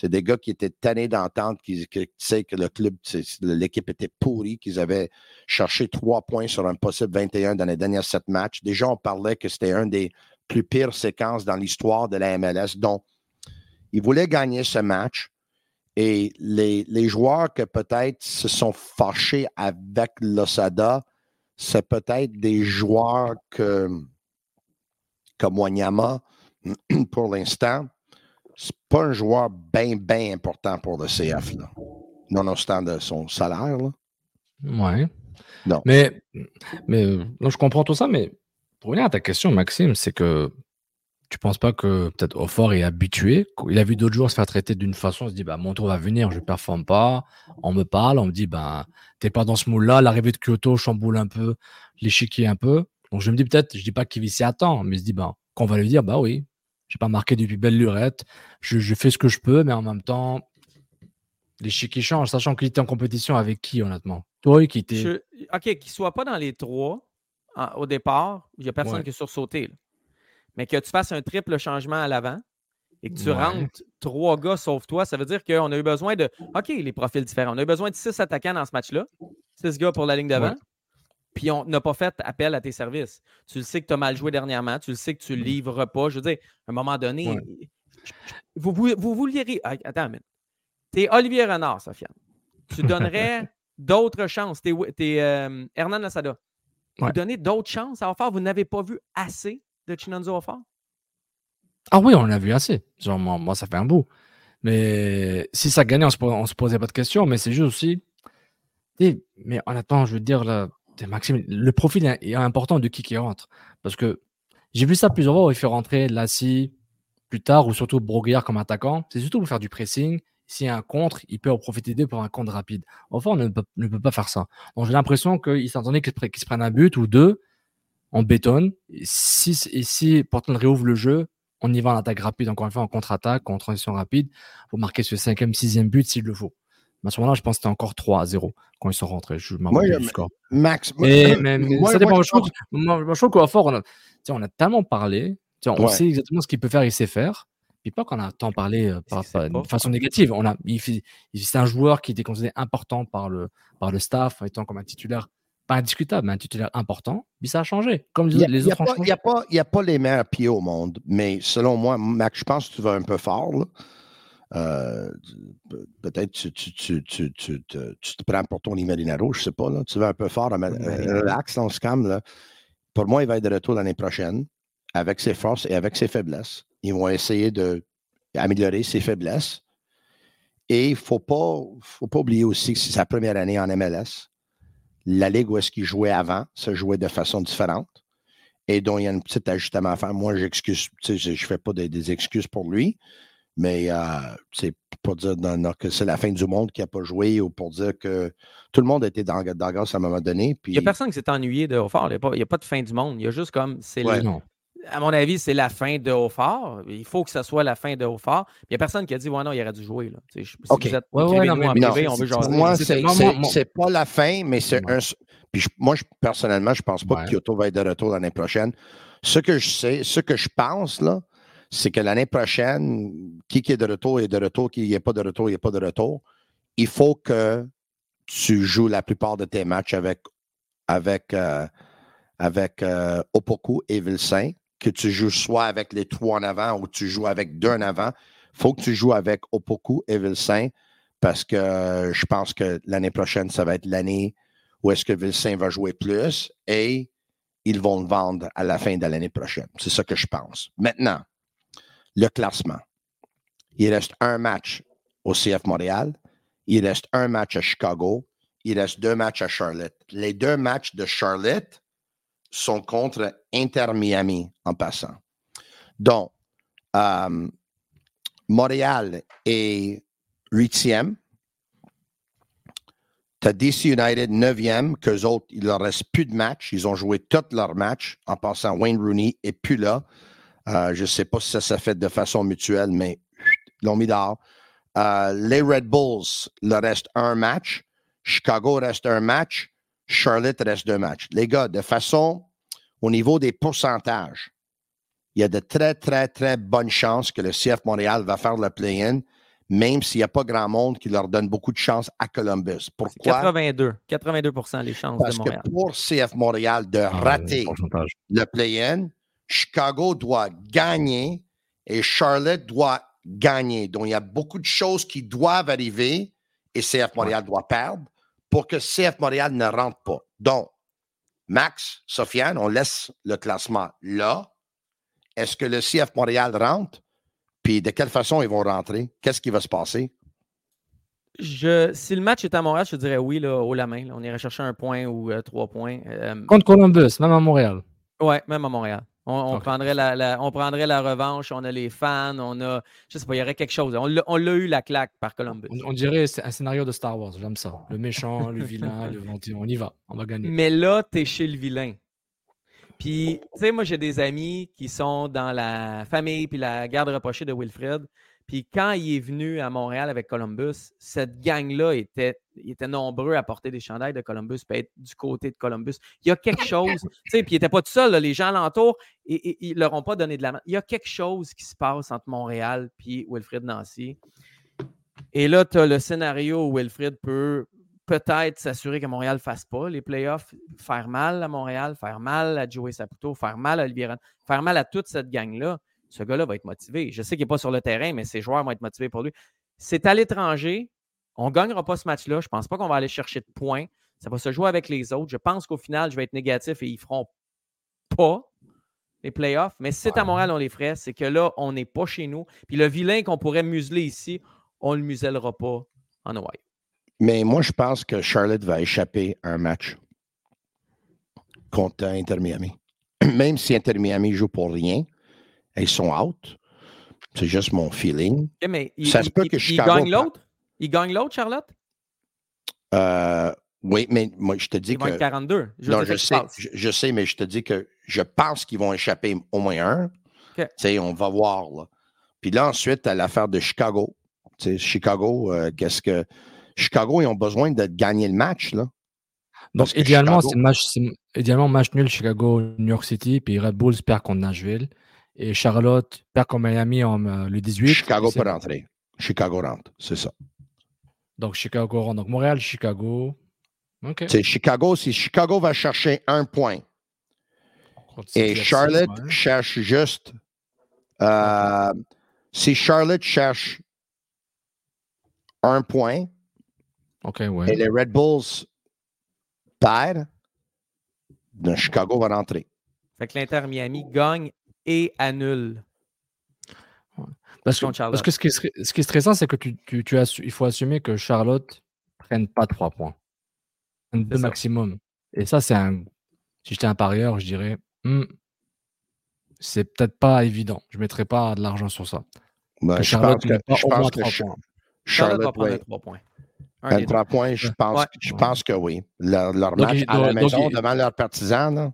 C'est des gars qui étaient tannés d'entendre qu'ils que, que le club, l'équipe était pourrie, qu'ils avaient cherché trois points sur un possible 21 dans les derniers sept matchs. Déjà, on parlait que c'était un des plus pires séquences dans l'histoire de la MLS. Donc, ils voulaient gagner ce match. Et les, les joueurs que peut-être se sont fâchés avec l'Osada, c'est peut-être des joueurs que, comme Wanyama, pour l'instant, c'est pas un joueur bien, bien important pour le CF, là. nonobstant de son salaire. Là. Ouais. Non. Mais, mais je comprends tout ça, mais pour revenir à ta question, Maxime, c'est que tu penses pas que peut-être Offort est habitué Il a vu d'autres joueurs se faire traiter d'une façon, il se dit bah, mon tour va venir, je ne performe pas. On me parle, on me dit bah, n'es pas dans ce moule-là. L'arrivée de Kyoto chamboule un peu l'échiquier un peu. Donc je me dis peut-être, je dis pas qu'il s'y attend, mais il se dit bah, qu'on va lui dire bah oui, j'ai pas marqué depuis belle lurette, je, fais ce que je peux, mais en même temps, l'échiquier change, sachant qu'il était en compétition avec qui honnêtement? Toi qui était. Ok, qu'il soit pas dans les trois au départ, il n'y a personne qui est sursauté mais que tu fasses un triple changement à l'avant et que tu rentres trois gars sauf toi, ça veut dire qu'on a eu besoin de. OK, les profils différents. On a eu besoin de six attaquants dans ce match-là. Six gars pour la ligne d'avant. Puis on n'a pas fait appel à tes services. Tu le sais que tu as mal joué dernièrement. Tu le sais que tu ne mm. livres pas. Je veux dire, à un moment donné, vous, vous, vous. Ah, attends une Tu es Olivier Renard, Sofiane. Tu donnerais d'autres chances. Tu es, euh, Hernan Lassada. Vous donnez d'autres chances à faire. Vous n'avez pas vu assez de Chinonzo Ah oui, on l'a vu assez. Moi, ça fait un bout. Mais si ça gagnait, on se, se posait pas de questions. Mais c'est juste aussi. Mais en attendant, je veux dire, là, Maxime, le profil est important de qui qui rentre. Parce que j'ai vu ça plusieurs fois où il fait rentrer Lassie plus tard ou surtout Broguillard comme attaquant. C'est surtout pour faire du pressing. S'il y a un contre, il peut en profiter d'eux pour un contre rapide. Enfin, on ne peut, pas faire ça. Donc j'ai l'impression qu'il s'entendait qu'il se prenne un but ou deux on bétonne. Si, et si Portland réouvre le jeu, on y va en attaque rapide, encore une fois, en contre-attaque, en transition rapide, pour marquer ce cinquième, sixième but s'il le faut. Mais à ce moment-là, je pense que c'était encore 3 à 0 quand ils sont rentrés. Je moi, du score. Max, mais, ça dépend. Moi, je, trouve, moi, je trouve qu'au fort, on a, on a tellement parlé. On sait exactement ce qu'il peut faire, il sait faire. Puis pas qu'on a tant parlé euh, par, de façon négative. On a, c'est un joueur qui était considéré important par le, par le staff, étant comme un titulaire pas indiscutable, mais un titulaire important, puis ça a changé. Comme les autres Il n'y a, pas, a pas les meilleurs pieds au monde, mais selon moi, Max, je pense que tu vas un peu fort. Euh, peut-être tu, tu, tu, tu, tu, te prends pour ton Imaginaro, je ne sais pas. Là. Tu vas un peu fort, euh, relax dans ce cam. Là. Pour moi, il va être de retour l'année prochaine avec ses forces et avec ses faiblesses. Ils vont essayer d'améliorer ses faiblesses. Et il ne faut pas, faut pas oublier aussi que c'est sa première année en MLS la ligue où est-ce qu'il jouait avant se jouait de façon différente et dont il y a une petite ajustement à faire. Moi, j'excuse, je ne fais pas des, excuses pour lui, mais euh, c'est pour dire que c'est la fin du monde qui n'a pas joué ou pour dire que tout le monde était dans, dans à un moment donné. Il n'y a personne qui s'est ennuyé de Haut-Fort. Il n'y a, pas de fin du monde. Il y a juste comme c'est le, à mon avis, c'est la fin de Haut-Fort. Il faut que ce soit la fin de Haut-Fort. Il n'y a personne qui a dit Ouais, non, il aurait dû jouer. Là. Si. Vous êtes ouais, ouais, non, mais, en privé, on veut jaser. Moi, c'est pas la fin, mais c'est un. Puis moi, je, personnellement, je ne pense pas que Kyoto va être de retour l'année prochaine. Ce que je sais, ce que je pense, là, c'est que l'année prochaine, qui, qui est de retour est de retour, qui n'est pas de retour, il n'est pas de retour. Il faut que tu joues la plupart de tes matchs avec, avec, euh, avec euh, Opoku et Vilsain que tu joues soit avec les trois en avant ou tu joues avec deux en avant. Faut que tu joues avec Opoku et Vilsain parce que euh, je pense que l'année prochaine, ça va être l'année où est-ce que Vilsain va jouer plus et ils vont le vendre à la fin de l'année prochaine. C'est ça que je pense. Maintenant, le classement. Il reste un match au CF Montréal. Il reste un match à Chicago. Il reste deux matchs à Charlotte. Les deux matchs de Charlotte sont contre Inter Miami en passant. Donc, euh, Montréal est huitième Tu DC United 9e, qu'eux autres, il leur reste plus de matchs. Ils ont joué tous leurs matchs en passant Wayne Rooney et plus là. Euh, je ne sais pas si ça s'est fait de façon mutuelle, mais ils l'ont mis dehors. Euh, les Red Bulls, il reste un match. Chicago reste un match. Charlotte reste deux matchs. Les gars, de façon, au niveau des pourcentages, il y a de très, très, très bonnes chances que le CF Montréal va faire le play-in, même s'il n'y a pas grand monde qui leur donne beaucoup de chance à Columbus. Pourquoi? 82, 82% les chances Parce de Montréal. que pour CF Montréal de ah, rater le play-in, Chicago doit gagner et Charlotte doit gagner. Donc, il y a beaucoup de choses qui doivent arriver et CF Montréal doit perdre pour que CF Montréal ne rentre pas. Donc, Max, Sofiane, on laisse le classement là. Est-ce que le CF Montréal rentre? Puis de quelle façon ils vont rentrer? Qu'est-ce qui va se passer? Je, si le match est à Montréal, je dirais oui, là, haut la main. On irait chercher un point ou euh, trois points. Euh, Contre Columbus, même à Montréal. Oui, même à Montréal. On, prendrait la, on prendrait la revanche, on a les fans, on a. Je sais pas, il y aurait quelque chose. On l'a eu la claque par Columbus. On, dirait un scénario de Star Wars, j'aime ça. Le méchant, le vilain, le gentil. On y va, on va gagner. Mais là, tu es chez le vilain. Puis, tu sais, moi, j'ai des amis qui sont dans la famille puis la garde rapprochée de Wilfred. Puis quand il est venu à Montréal avec Columbus, cette gang-là était, était nombreux à porter des chandails de Columbus, puis être du côté de Columbus. Il y a quelque chose, tu sais, puis il n'était pas tout seul, les gens alentour, et, ils ne leur ont pas donné de la main. Il y a quelque chose qui se passe entre Montréal et Wilfred Nancy. Et là, tu as le scénario où Wilfred peut peut-être s'assurer que Montréal ne fasse pas les playoffs, faire mal à Montréal, faire mal à Joey Saputo, faire mal à Olivier faire mal à toute cette gang-là ce gars-là va être motivé. Je sais qu'il n'est pas sur le terrain, mais ses joueurs vont être motivés pour lui. C'est à l'étranger. On ne gagnera pas ce match-là. Je ne pense pas qu'on va aller chercher de points. Ça va se jouer avec les autres. Je pense qu'au final, je vais être négatif et ils ne feront pas les playoffs. Mais si c'est à Montréal, on les ferait. C'est que là, on n'est pas chez nous. Puis le vilain qu'on pourrait museler ici, on ne le musellera pas en Hawaii. Mais moi, je pense que Charlotte va échapper un match contre Inter Miami. Même si Inter Miami joue pour rien, ils sont out. C'est juste mon feeling. mais il, ça se peut que Chicago. Il gagne l'autre? Il gagne l'autre, Charlotte? Euh, oui, mais moi, je te dis Ils que. Vont 42. Je non, je sais, je, sais, mais je te dis que je pense qu'ils vont échapper au moins un. Tu sais, on va voir. Là. Puis là, ensuite, à l'affaire de Chicago. Tu sais, Chicago, euh, qu'est-ce que. Chicago, ils ont besoin de gagner le match, là. Donc, idéalement, c'est match, idéalement, match nul Chicago, New York City, puis Red Bulls perd contre Nashville. Et Charlotte perd contre Miami en, euh, le 18. Chicago peut rentrer. Chicago rentre, c'est ça. Donc Chicago rentre. Donc Montréal, Chicago. C'est Chicago. Si Chicago va chercher un point et Charlotte cherche juste. Euh, si Charlotte cherche un point et les Red Bulls perdent, Chicago va rentrer. Fait que l'Inter Miami gagne et annule. Parce que, parce que ce, qui est, ce qui est stressant, c'est que tu, tu, tu as, il faut assumer que Charlotte ne prenne pas trois points. Deux maximum. Et ça, c'est un. Si j'étais un parieur, je dirais hmm, c'est peut-être pas évident. Je ne mettrais pas de l'argent sur ça. Bah, que Charlotte ne pas au moins trois points. Charlotte, va prendre trois points. Un trois points, je pense, je pense que oui. Leur, leur match à la maison devant leurs partisans.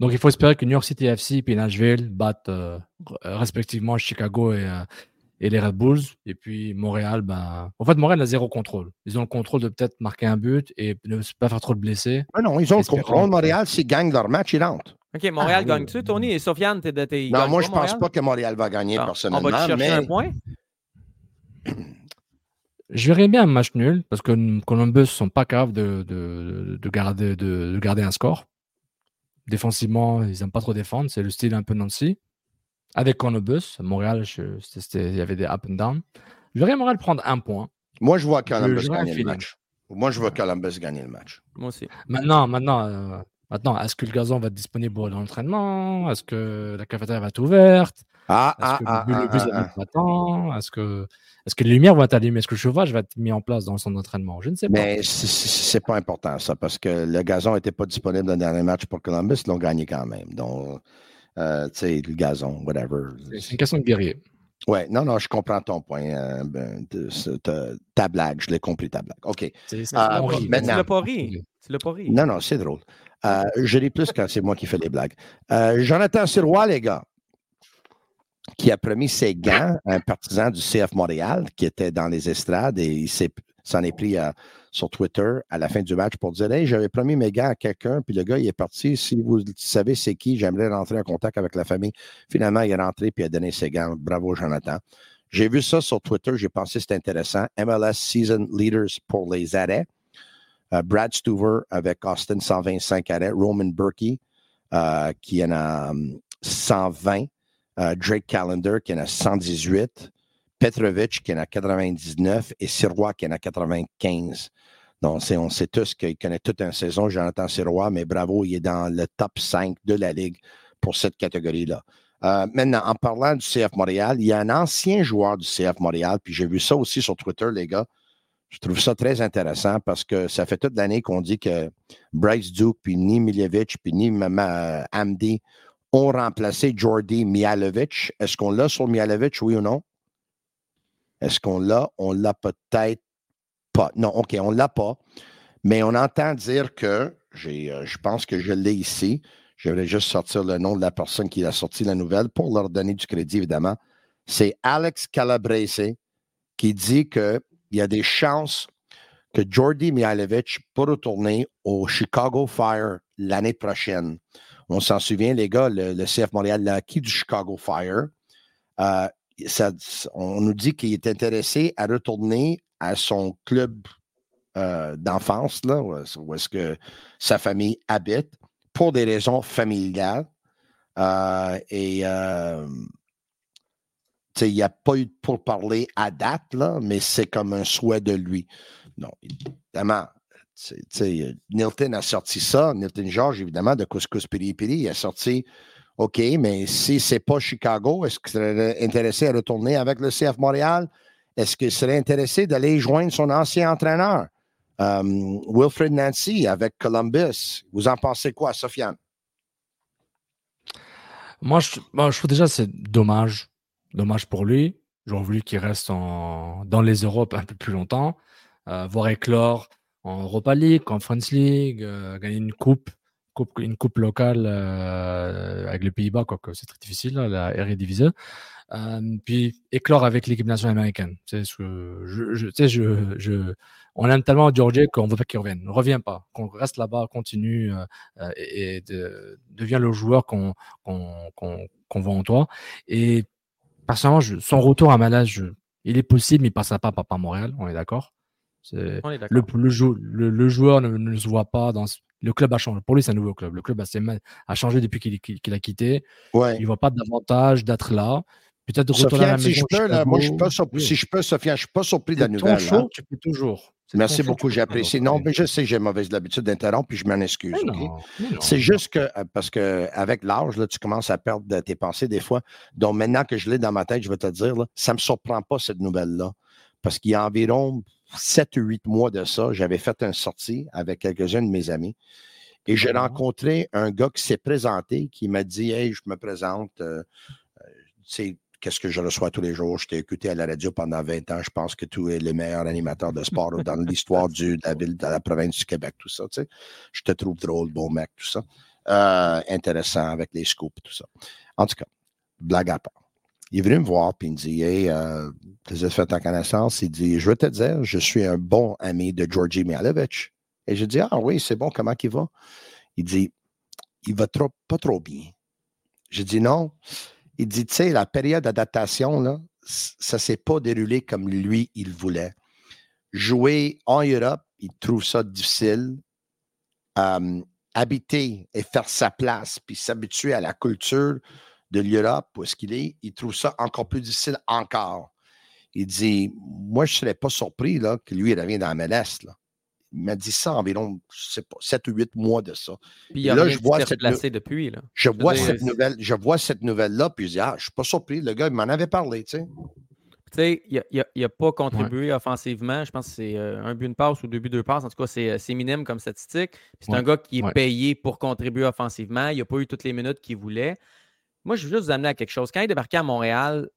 Donc, il faut espérer que New York City FC et Nashville battent euh, respectivement Chicago et, euh, et, les Red Bulls. Et puis Montréal, ben... en fait, Montréal a zéro contrôle. Ils ont le contrôle de peut-être marquer un but et ne pas faire trop de blessés. Ah non, ils ont le contrôle. Montréal, s'ils gagnent leur match, ils rentrent. OK, Montréal ah, gagne-tu, Tony? Et Sofiane, t'es de tes. Non, moi, je ne pense pas que Montréal va gagner personnellement. On va chercher mais... un point? Je verrais bien un match nul parce que Columbus ne sont pas capables de, de, de, garder, de, garder un score. Défensivement, ils n'aiment pas trop défendre. C'est le style un peu Nancy. Avec Columbus, Montréal, il y avait des up and down. Je verrais Montréal prendre un point. Moi, je vois Columbus gagner le match. Moi, je vois Columbus gagner le match. Moi aussi. Maintenant, maintenant, euh, maintenant est-ce que le gazon va être disponible dans l'entraînement? Est-ce que la cafétéria va être ouverte? Ah, ah, ah, le bus ah, ah, Est-ce que, est que les lumières vont être allumées? Est-ce que le chauffage va être mis en place dans le centre d'entraînement? Je ne sais pas. Mais c'est pas important, ça, parce que le gazon n'était pas disponible dans le dernier match pour Columbus. Ils l'ont gagné quand même. Donc, euh, tu sais, le gazon, whatever. C'est une question de guerrier. Oui, non, non, je comprends ton point. Euh, ben, ta blague, je l'ai compris, ta blague. OK. C'est, euh, maintenant, tu l'as pas ri. Tu l'as pas ri. Non, non, c'est drôle. Euh, je ris plus quand c'est moi qui fais les blagues. Jonathan Sirois, les gars, qui a promis ses gants à un partisan du CF Montréal qui était dans les estrades et il s'en est pris sur Twitter à la fin du match pour dire Hey, j'avais promis mes gants à quelqu'un, puis le gars, il est parti. Si vous savez c'est qui, j'aimerais rentrer en contact avec la famille. Finalement, il est rentré puis il a donné ses gants. Bravo, Jonathan. J'ai vu ça sur Twitter, j'ai pensé que c'était intéressant. MLS Season Leaders pour les arrêts. Euh, Brad Stuver avec Austin 125 arrêts. Roman Berkey euh, qui en a 120. Euh, Drake Callender qui en a 118. Petrovic qui en a 99 et Sirois qui en a 95. Donc, on sait tous qu'il connaît toute une saison, Jonathan Sirois, mais bravo, il est dans le top 5 de la Ligue pour cette catégorie-là. Euh, maintenant, en parlant du CF Montréal, il y a un ancien joueur du CF Montréal, puis j'ai vu ça aussi sur Twitter, les gars. Je trouve ça très intéressant parce que ça fait toute l'année qu'on dit que Bryce Duke, puis ni Miljevic, puis ni Mama Amdi ont remplacé Jordi Mialovic. Est-ce qu'on l'a sur Mialovic, oui ou non? Est-ce qu'on l'a? On l'a peut-être pas. Non, OK, on l'a pas. Mais on entend dire que, euh, je pense que je l'ai ici. Je vais juste sortir le nom de la personne qui a sorti la nouvelle pour leur donner du crédit, évidemment. C'est Alex Calabrese qui dit qu'il y a des chances que Jordi Mihailovic peut retourner au Chicago Fire l'année prochaine. On s'en souvient, les gars, le, CF Montréal l'a acquis du Chicago Fire. Euh, on nous dit qu'il est intéressé à retourner à son club euh, d'enfance, là, où est-ce que sa famille habite, pour des raisons familiales. Euh, et il n'y a pas eu de parler à date, là, mais c'est comme un souhait de lui. Non, évidemment, Nilton a sorti ça, Nilton George, évidemment, de Couscous Piri Piri, il a sorti OK, mais si ce n'est pas Chicago, est-ce qu'il serait intéressé à retourner avec le CF Montréal? Est-ce qu'il serait intéressé d'aller joindre son ancien entraîneur, um, Wilfred Nancy, avec Columbus? Vous en pensez quoi, Sofiane? Moi, je, trouve déjà c'est dommage. Dommage pour lui. J'aurais voulu qu'il reste dans les Europes un peu plus longtemps, euh, voir éclore en Europa League, Conference League, euh, gagner une coupe une coupe locale euh, avec les Pays-Bas, quoique c'est très difficile, la Eredivisie. Euh, puis éclore avec l'équipe nationale américaine. C'est ce que je, je, je, on aime tellement Georgie qu'on ne veut pas qu'il revienne. Ne reviens pas, qu'on reste là-bas, continue euh, et, devient le joueur qu'on qu'on voit en toi. Et personnellement, son retour à Malage, il est possible, mais il ne passera pas à Montréal, on est d'accord. Le, le, le, joueur ne, ne, se voit pas dans, le club a changé. Pour lui, c'est un nouveau club. Le club a, a changé depuis qu'il a quitté. Ouais. Il ne voit pas d'avantage d'être là. Peut-être de retourner à la maison. Si je peux, là, moi, je suis pas surpris, si je peux, Sophia, je ne suis pas surpris de la nouvelle. Show, hein. tu peux toujours. Merci beaucoup, j'ai apprécié. Non, mais je sais que j'ai mauvaise habitude d'interrompre, puis je m'en excuse. C'est juste que, parce qu'avec l'âge, tu commences à perdre tes pensées des fois. Donc maintenant que je l'ai dans ma tête, je vais te dire, là, ça ne me surprend pas cette nouvelle-là. Parce qu'il y a environ 7 ou 8 mois de ça, j'avais fait une sortie avec quelques-uns de mes amis. Et j'ai rencontré un gars qui s'est présenté, qui m'a dit Hey, je me présente, euh, euh, tu sais, qu'est-ce que je reçois tous les jours? Je t'ai écouté à la radio pendant 20 ans. Je pense que tu es le meilleur animateur de sport dans l'histoire de la ville, de la province du Québec, tout ça. Tu sais. Je te trouve drôle, bon mec, tout ça. Euh, intéressant avec les scoops, tout ça. En tout cas, blague à part il est venu me voir puis il me dit Hey, euh, tu as fait ta connaissance. Il dit Je veux te dire, je suis un bon ami de Georgi Mialovic. Et je dis Ah oui, c'est bon, comment il va Il dit Il va trop, pas trop bien. Je dis Non. Il dit Tu sais, la période d'adaptation, là, ça ne s'est pas déroulé comme lui, il voulait. Jouer en Europe, il trouve ça difficile. Euh, habiter et faire sa place, puis s'habituer à la culture de l'Europe, où est-ce qu'il est, il trouve ça encore plus difficile encore. Il dit, moi, je ne serais pas surpris là, que lui, il revienne dans la MLS. Là. Il m'a dit ça environ, je sais pas, 7 ou 8 mois de ça. Puis il a là, je vois cette depuis. Là. Je, vois cette nouvelle, je vois cette nouvelle-là, puis je dis, ah, je ne suis pas surpris. Le gars, il m'en avait parlé, tu sais. Tu sais, il n'a pas contribué offensivement. Je pense que c'est euh, un but, une passe ou deux buts, deux passes. En tout cas, c'est euh, minime comme statistique. C'est un gars qui est payé pour contribuer offensivement. Il n'a pas eu toutes les minutes qu'il voulait. Moi, je veux juste vous amener à quelque chose. Quand il est débarqué à Montréal,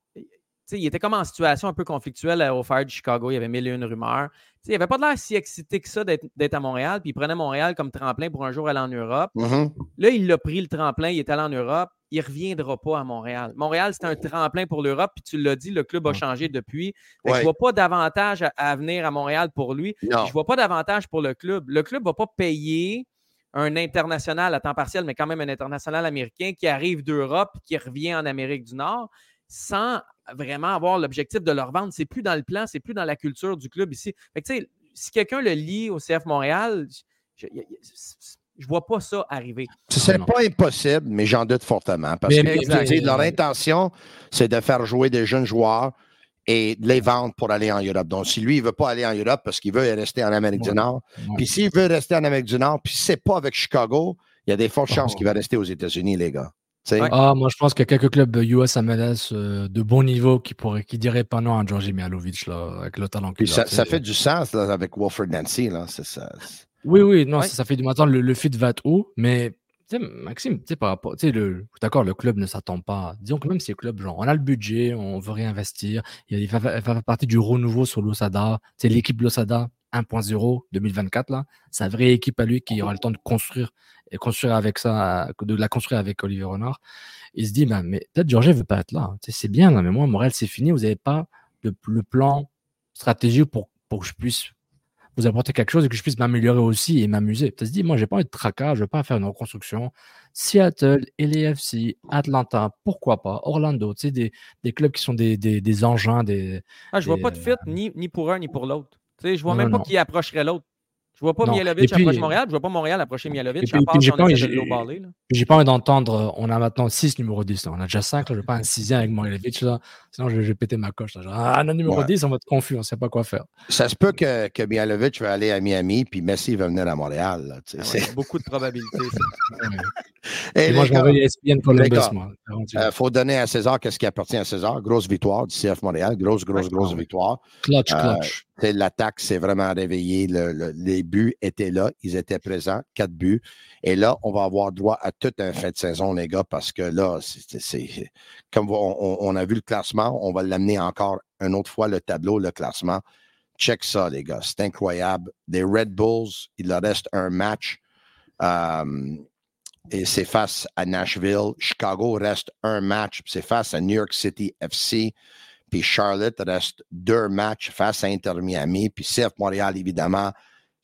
il était comme en situation un peu conflictuelle au Fire de Chicago. Il y avait mille et une rumeurs. il n'avait pas l'air si excité que ça d'être à Montréal. Puis il prenait Montréal comme tremplin pour un jour aller en Europe. Mm-hmm. Là, il a pris le tremplin. Il est allé en Europe. Il ne reviendra pas à Montréal. Montréal, c'est un tremplin pour l'Europe. Puis tu l'as dit, le club a changé depuis. Je ne vois pas d'avantage à, venir à Montréal pour lui. Je ne vois pas d'avantage pour le club. Le club ne va pas payer un international à temps partiel, mais quand même un international américain qui arrive d'Europe, qui revient en Amérique du Nord, sans vraiment avoir l'objectif de leur vendre. C'est plus dans le plan, c'est plus dans la culture du club ici. si quelqu'un le lit au CF Montréal, je ne vois pas ça arriver. Ce n'est pas impossible, mais j'en doute fortement. Parce que leur intention, c'est de faire jouer des jeunes joueurs et les vendre pour aller en Europe. Donc, si lui, il ne veut pas aller en Europe parce qu'il veut rester en Amérique du Nord, puis s'il veut rester en Amérique du Nord, puis c'est pas avec Chicago, il y a des fortes chances qu'il va rester aux États-Unis, les gars. Ah, moi, je pense qu'il y a quelques clubs US MLS euh, de bon niveau qui, pourraient, qui diraient pas non à Georgi Mialovic là, avec le talent qu'il a. Ça, fait du sens avec Wolford Nancy. Là. ça. Oui, oui, non, ça, fait du matin. Le, le fit va être où, mais Maxime, tu sais, par rapport, tu le, d'accord, le club ne s'attend pas. Disons que même si le club, genre, on a le budget, on veut réinvestir, il, va, faire partie du renouveau sur l'Osada. C'est l'équipe l'Osada 1.0 2024, là. Sa vraie équipe à lui qui aura le temps de construire et construire avec ça, de la construire avec Olivier Renard. Il se dit, ben, mais peut-être Georges veut pas être là. c'est bien, mais moi, Morel, c'est fini. Vous n'avez pas le, le, plan stratégique pour, pour que je puisse vous apporter quelque chose et que je puisse m'améliorer aussi et m'amuser. Tu te dis, moi, j'ai pas envie de tracas, je veux pas faire une reconstruction. Seattle, LAFC, Atlanta, pourquoi pas, Orlando, tu sais, des, des, clubs qui sont des, des, des engins, des. Ah, je vois pas de fit ni, ni pour un ni pour l'autre. Tu sais, je vois même pas qui approcherait l'autre. Je vois pas Mialovic approcher Montréal, je vois pas Montréal approcher Mialovic, à part j'ai pas, j'ai pas envie d'entendre, on a maintenant 6 numéros 10, on a déjà 5, je veux pas un sixième avec Mialovic, là, sinon je, vais péter ma coche. Là. ah, non, numéro 10, on va être confus, on sait pas quoi faire. Ça se peut que, que Mialovic va aller à Miami, puis Messi va venir à Montréal. Là, ah beaucoup de probabilités. Et moi, je vais ESPN Columbus, moi. Il euh, faut donner à César qu'est-ce qui appartient à César. Grosse victoire du CF Montréal, grosse, grosse, grosse victoire. Clutch, euh, clutch. L'attaque s'est vraiment réveillée. les buts étaient là. Ils étaient présents. Quatre buts. Et là, on va avoir droit à toute un fin de saison, les gars, parce que là, c'est comme on, a vu le classement, on va l'amener encore une autre fois, le tableau, le classement. Check ça, les gars. C'est incroyable. Des Red Bulls, il leur reste un match. Euh, et c'est face à Nashville. Chicago reste un match, c'est face à New York City FC. Puis Charlotte reste deux matchs face à Inter Miami. Puis CF Montréal, évidemment,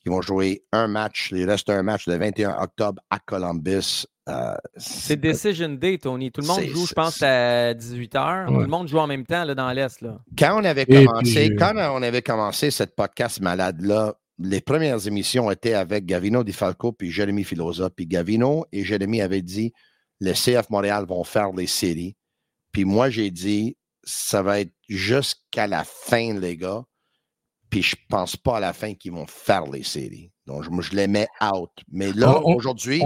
ils vont jouer un match. Il reste un match le 21 octobre à Columbus. Euh, c'est Decision Day, Tony. Tout le monde joue, je pense, à 18h. Tout le monde joue en même temps là, dans l'Est. Quand on avait commencé, quand on avait commencé cette podcast malade-là, les premières émissions étaient avec Gavino Di Falco puis Jérémy Filosa. Puis Gavino et Jérémy avaient dit les CF Montréal vont faire les séries. Puis moi, j'ai dit ça va être jusqu'à la fin, les gars. Puis je pense pas à la fin qu'ils vont faire les séries. Donc, je, je les mets out. Mais là, aujourd'hui,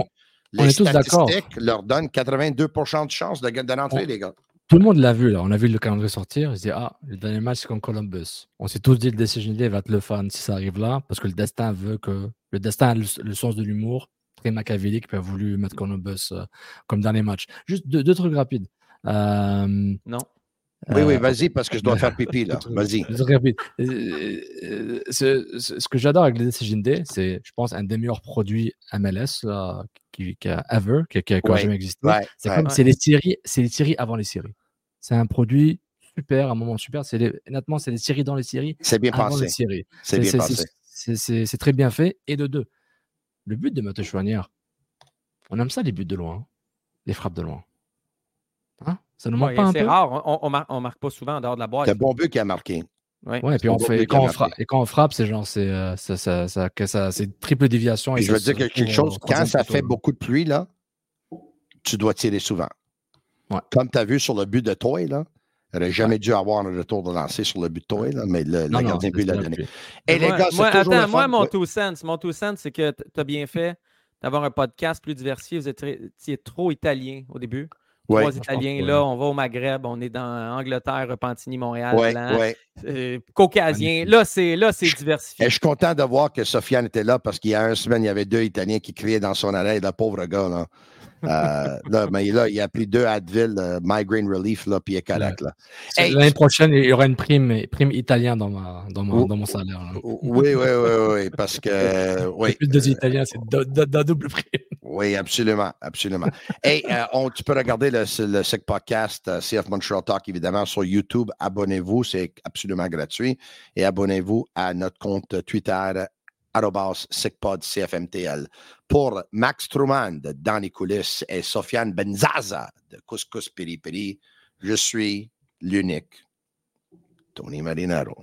les statistiques leur donnent 82% de chance de, de rentrer, les gars. Tout le monde l'a vu, là. On a vu le calendrier sortir. Il se dit, ah, le dernier match, c'est contre Columbus. On s'est tous dit, le Decision Day va être le fun si ça arrive là, parce que le destin veut que. Le destin a le, sens de l'humour, très machiavélique, puis a voulu mettre Columbus euh, comme dernier match. Juste deux, trucs rapides. Euh, non. Oui, oui, euh, vas-y, parce que je dois faire pipi, là. Vas-y. Ce, que j'adore avec le Decision Day, c'est, je pense, un des meilleurs produits MLS qui, a ever, qui, a, jamais existé. c'est comme, c'est les séries, c'est les séries avant les séries. C'est un produit super, un moment super. C'est honnêtement, c'est les séries dans les séries. C'est bien pensé. C'est bien pensé. C'est très bien fait. Et de deux, le but de Mathieu Chouanière, on aime ça les buts de loin, les frappes de loin. Hein? Ça nous manque pas un peu? C'est rare, on, on, marque, pas souvent en dehors de la boîte. C'est un bon but qui a marqué. Ouais. et puis on fait, et quand on, frappe, et quand on frappe, c'est genre, c'est euh, ça, ça, ça, c'est triple déviation. Et je veux dire quelque chose, quand ça fait beaucoup de pluie, là, tu dois tirer souvent. Comme tu as vu sur le but de Toy, là, il n'aurait jamais dû avoir un retour de lancer sur le but de Toy, là, mais le, gardien but l'a donné. Et les gars, moi, attends, moi, mon two cents, mon two cents, c'est que tu as bien fait d'avoir un podcast plus diversifié. Vous êtes trop italien au début. Trois Italiens là, on va au Maghreb, on est dans Angleterre, Repentigny, Montréal, ouais, euh, Caucasien. Là, c'est là, c'est diversifié. Et je suis content de voir que Sofiane était là parce qu'il y a une semaine, il y avait deux Italiens qui criaient dans son oreille, le pauvre gars. Là. Euh, là, mais là, il a pris deux Advil, euh, Migraine Relief, là, puis il est correct. L'année prochaine, il y aura une prime, prime italienne dans, ma, dans, dans mon salaire. Oui, oui, oui, oui, parce que. Oui. Plus deux Italiens, c'est d'un double prime. Oui, absolument, absolument. Et euh, on, tu peux regarder le, le SIC Podcast, CF Montreal Talk, évidemment, sur YouTube. Abonnez-vous, c'est absolument gratuit. Et abonnez-vous à notre compte Twitter SICPOD CFMTL. Pour Max Truman de Dans les coulisses et Sofiane Benzaza de Couscous Piri Piri, je suis l'unique Tony Marinaro.